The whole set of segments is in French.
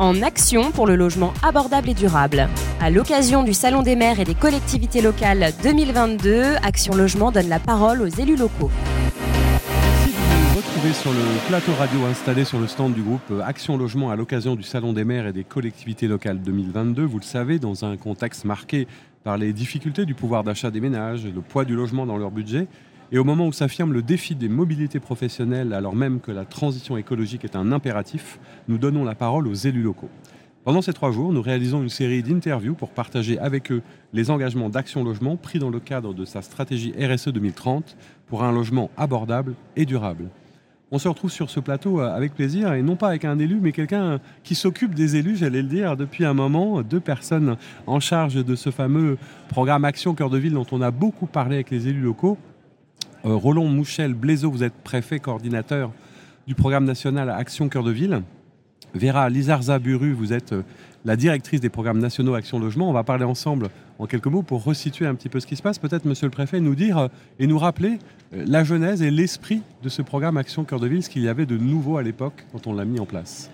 en action pour le logement abordable et durable. À l'occasion du Salon des maires et des collectivités locales 2022, Action Logement donne la parole aux élus locaux. Retrouver sur le plateau radio installé sur le stand du groupe Action Logement à l'occasion du Salon des maires et des collectivités locales 2022. Vous le savez, dans un contexte marqué par les difficultés du pouvoir d'achat des ménages, le poids du logement dans leur budget, et au moment où s'affirme le défi des mobilités professionnelles, alors même que la transition écologique est un impératif, nous donnons la parole aux élus locaux. Pendant ces trois jours, nous réalisons une série d'interviews pour partager avec eux les engagements d'Action Logement pris dans le cadre de sa stratégie RSE 2030 pour un logement abordable et durable. On se retrouve sur ce plateau euh, avec plaisir, et non pas avec un élu, mais quelqu'un qui s'occupe des élus, j'allais le dire, depuis un moment, deux personnes en charge de ce fameux programme Action Cœur de Ville dont on a beaucoup parlé avec les élus locaux. Euh, Roland Mouchel Blaiseau, vous êtes préfet coordinateur du programme national Action Cœur de Ville. Vera Lizarza-Buru, vous êtes euh, la directrice des programmes nationaux Action Logement. On va parler ensemble en quelques mots pour resituer un petit peu ce qui se passe. Peut-être, monsieur le préfet, nous dire euh, et nous rappeler la genèse et l'esprit de ce programme Action Cœur de Ville, ce qu'il y avait de nouveau à l'époque quand on l'a mis en place.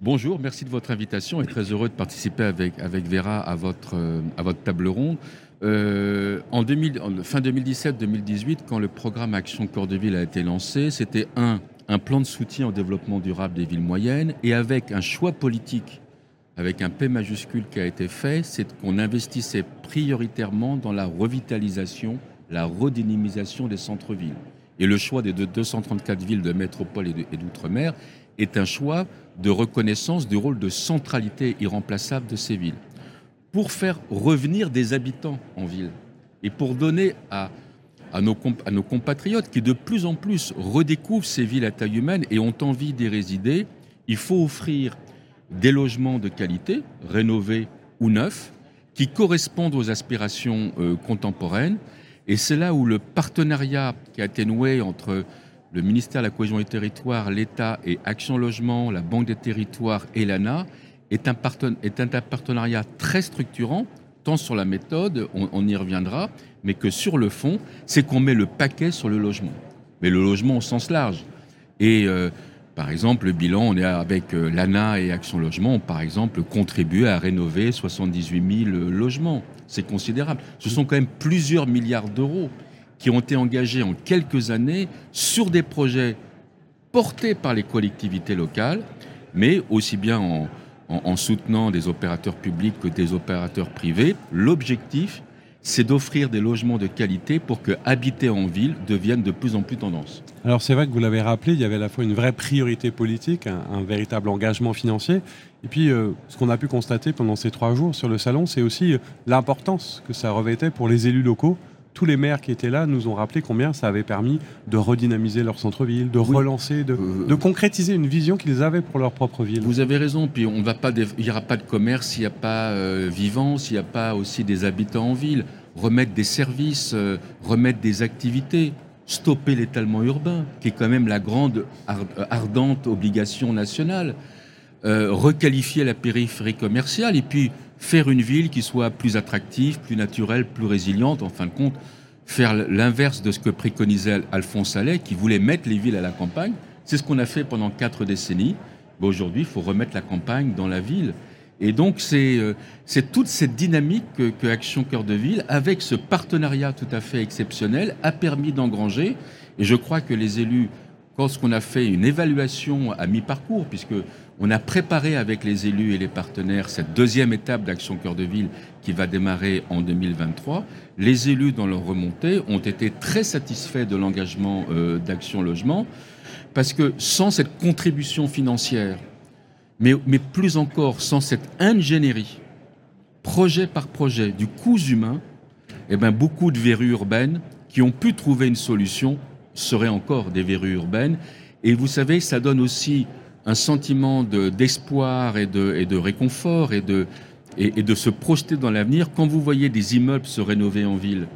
Bonjour, merci de votre invitation et très heureux de participer avec, avec Vera à votre, à votre table ronde. Euh, en, 2000, en, fin 2017-2018, quand le programme Action Cœur de Ville a été lancé, c'était un, un plan de soutien au développement durable des villes moyennes et avec un choix politique, avec un P majuscule qui a été fait, c'est qu'on investissait prioritairement dans la revitalisation, la redynamisation des centres-villes. Et le choix des 234 villes de métropole et d'outre-mer est un choix de reconnaissance du rôle de centralité irremplaçable de ces villes pour faire revenir des habitants en ville et pour donner à, nos compatriotes qui de plus en plus redécouvrent ces villes à taille humaine et ont envie d'y résider, il faut offrir des logements de qualité, rénovés ou neufs, qui correspondent aux aspirations euh, contemporaines. Et c'est là où le partenariat qui a été noué entre le ministère de la Cohésion des Territoires, l'État et Action Logement, la Banque des Territoires et l'ANA est un, partenariat très structurant, tant sur la méthode, on, y reviendra, mais que sur le fond, c'est qu'on met le paquet sur le logement. Mais le logement au sens large. Et euh, par exemple, le bilan, on est avec euh, l'ANA et Action Logement, par exemple contribué à rénover 78 000 logements. C'est considérable. Ce sont quand même plusieurs milliards d'euros qui ont été engagés en quelques années sur des projets portés par les collectivités locales, mais aussi bien en, en, soutenant des opérateurs publics que des opérateurs privés. L'objectif, c'est d'offrir des logements de qualité pour que habiter en ville devienne de plus en plus tendance. Alors c'est vrai que vous l'avez rappelé, il y avait à la fois une vraie priorité politique, un, véritable engagement financier, et puis euh, ce qu'on a pu constater pendant ces trois jours sur le salon, c'est aussi euh, l'importance que ça revêtait pour les élus locaux tous les maires qui étaient là nous ont rappelé combien ça avait permis de redynamiser leur centre-ville, de relancer, de, euh, de, concrétiser une vision qu'ils avaient pour leur propre ville. Vous avez raison, puis on va pas, il n'y aura pas de commerce s'il n'y a pas euh, vivant, s'il n'y a pas aussi des habitants en ville. Remettre des services, euh, remettre des activités, stopper l'étalement urbain, qui est quand même la grande ardente obligation nationale. requalifier la périphérie commerciale et puis faire une ville qui soit plus attractive, plus naturelle, plus résiliente, en fin de compte, faire l'inverse de ce que préconisait Alphonse Allais, qui voulait mettre les villes à la campagne. C'est ce qu'on a fait pendant quatre décennies. Aujourd'hui, il faut remettre la campagne dans la ville. Et donc, c'est euh, toute cette dynamique que, que, Action Cœur de Ville, avec ce partenariat tout à fait exceptionnel, a permis d'engranger. Et je crois que les élus, lorsqu'on a fait une évaluation à mi-parcours, puisque on a préparé avec les élus et les partenaires cette deuxième étape d'Action Cœur de Ville qui va démarrer en 2023. Les élus, dans leur remontée, ont été très satisfaits de l'engagement euh, d'Action Logement parce que sans cette contribution financière, mais, plus encore sans cette ingénierie, projet par projet, du coût humain, eh ben, beaucoup de verrues urbaines qui ont pu trouver une solution seraient encore des verrues urbaines. Et vous savez, ça donne aussi un sentiment d'espoir et, de, et de réconfort et de, et, de se projeter dans l'avenir. Quand vous voyez des immeubles se rénover en ville,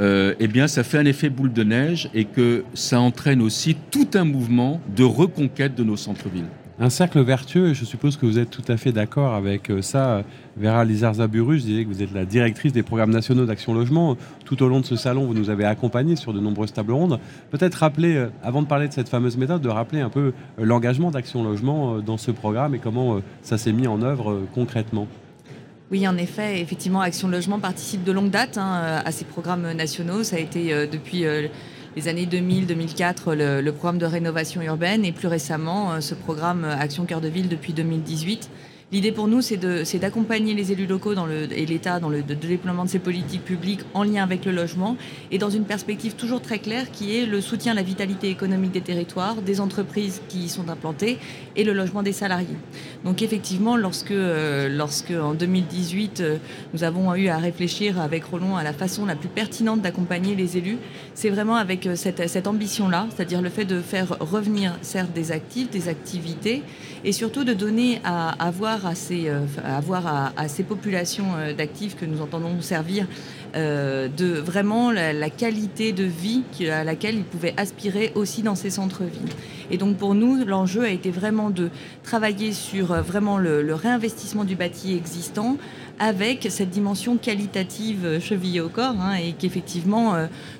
euh, eh bien, ça fait un effet boule de neige et que ça entraîne aussi tout un mouvement de reconquête de nos centres-villes. Un cercle vertueux, je suppose que vous êtes tout à fait d'accord avec euh, ça. Vera Lizarza-Buru, je disais que vous êtes la directrice des programmes nationaux d'Action Logement. Tout au long de ce salon, vous nous avez accompagnés sur de nombreuses tables rondes. Peut-être rappeler, euh, avant de parler de cette fameuse méthode, de rappeler un peu euh, l'engagement d'Action Logement dans ce programme et comment ça s'est mis en œuvre concrètement. Oui, en effet, effectivement, Action Logement participe de longue date hein, à ces programmes nationaux. Ça a été depuis les années 2000-2004 le, programme de rénovation urbaine et plus récemment euh, ce programme euh, Action Cœur de Ville depuis 2018 L'idée pour nous, c'est d'accompagner les élus locaux et l'État dans le déploiement de ces politiques publiques en lien avec le logement et dans une perspective toujours très claire qui est le soutien à la vitalité économique des territoires, des entreprises qui y sont implantées et le logement des salariés. Donc effectivement, lorsque, euh, lorsque en 2018, euh, nous avons eu à réfléchir avec Roland à la façon la plus pertinente d'accompagner les élus, c'est vraiment avec euh, cette, ambition-là, c'est-à-dire le fait de faire revenir certes des actifs, des activités, et surtout de donner à, à à ces, euh, avoir à, ces populations euh, d'actifs que nous entendons servir euh, de vraiment la, qualité de vie à laquelle ils pouvaient aspirer aussi dans ces centres-villes. Et donc pour nous, l'enjeu a été vraiment de travailler sur vraiment le, réinvestissement du bâti existant avec cette dimension qualitative chevillée au corps hein, et qu'effectivement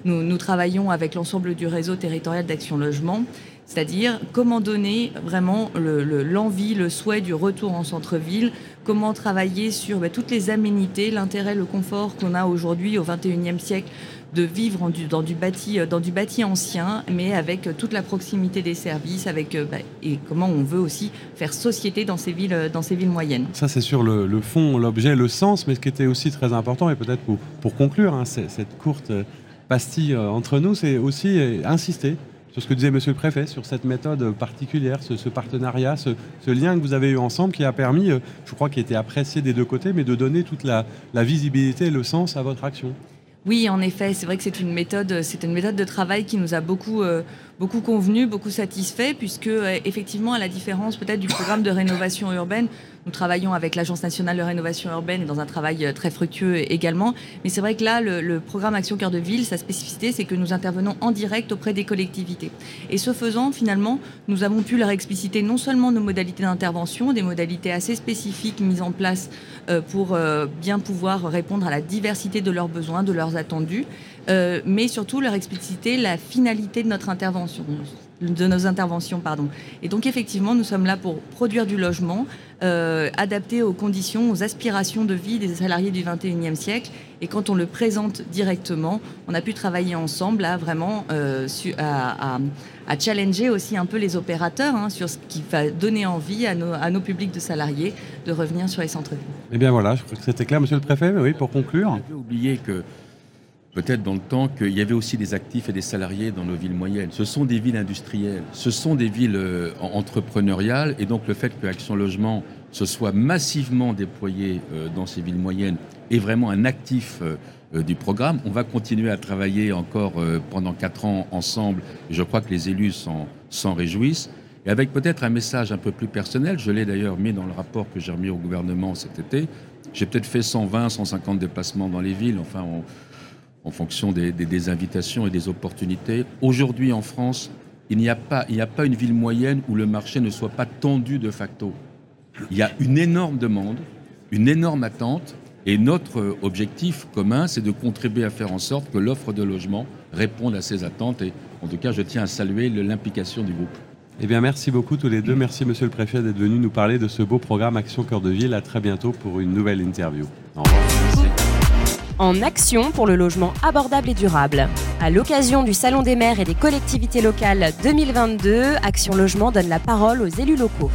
nous travaillons avec l'ensemble du réseau territorial d'action logement c'est-à-dire comment donner vraiment l'envie, le, souhait du retour en centre-ville, comment travailler sur bah, toutes les aménités, l'intérêt, le confort qu'on a aujourd'hui au XXIe siècle de vivre dans, du bâti, dans du bâti ancien, mais avec toute la proximité des services, avec, bah, et comment on veut aussi faire société dans ces villes, dans ces villes moyennes. Ça, c'est sur le, fond, l'objet, le sens, mais ce qui était aussi très important, et peut-être pour, conclure hein, cette courte pastille euh, entre nous, c'est aussi euh, insister sur ce que disait Monsieur le Préfet, sur cette méthode particulière, ce, partenariat, ce, lien que vous avez eu ensemble qui a permis, euh, je crois, qui était apprécié des deux côtés, mais de donner toute la, visibilité et le sens à votre action. Oui, en effet, c'est vrai que c'est une méthode, c'est une méthode de travail qui nous a beaucoup, euh, beaucoup convenu, beaucoup satisfait, puisque euh, effectivement, à la différence peut-être du programme de rénovation urbaine, nous travaillons avec l'Agence nationale de rénovation urbaine et dans un travail euh, très fructueux également. Mais c'est vrai que là, le, programme Action Cœur de Ville, sa spécificité, c'est que nous intervenons en direct auprès des collectivités. Et ce faisant, finalement, nous avons pu leur expliciter non seulement nos modalités d'intervention, des modalités assez spécifiques mises en place euh, pour bien pouvoir répondre à la diversité de leurs besoins, de leurs attendus, euh, mais surtout leur expliciter la finalité de notre intervention, de nos interventions, pardon. Et donc effectivement, nous sommes là pour produire du logement, euh, adapté aux conditions, aux aspirations de vie des salariés du 21e siècle. Et quand on le présente directement, on a pu travailler ensemble à vraiment euh, à, challenger aussi un peu les opérateurs hein, sur ce qui va donner envie à nos, à nos publics de salariés de revenir sur les centres-villes. Eh bien voilà, je crois que c'était clair, Monsieur le Préfet. Mais oui, pour conclure. Je oublier que peut-être dans le temps qu'il y avait aussi des actifs et des salariés dans nos villes moyennes. Ce sont des villes industrielles, ce sont des villes euh, entrepreneuriales, et donc le fait que Action Logement se soit massivement déployé euh, dans ces villes moyennes est vraiment un actif euh, du programme. On va continuer à travailler encore pendant quatre ans ensemble, je crois que les élus s'en réjouissent. Et avec peut-être un message un peu plus personnel, je l'ai d'ailleurs mis dans le rapport que j'ai remis au gouvernement cet été. J'ai peut-être fait 120, 150 déplacements dans les villes. Enfin, on, en fonction des, invitations et des opportunités. Aujourd'hui en France, il n'y a, pas, une ville moyenne où le marché ne soit pas tendu de facto. Il y a une énorme demande, une énorme attente, et notre objectif commun, c'est de contribuer à faire en sorte que l'offre de logement réponde à ces attentes. Et en tout cas, je tiens à saluer l'implication du groupe. Eh bien, merci beaucoup tous les deux. Merci, monsieur le préfet, d'être venu nous parler de ce beau programme Action Cœur de Ville. À très bientôt pour une nouvelle interview. Au revoir en action pour le logement abordable et durable. À l'occasion du Salon des maires et des collectivités locales 2022, Action Logement donne la parole aux élus locaux.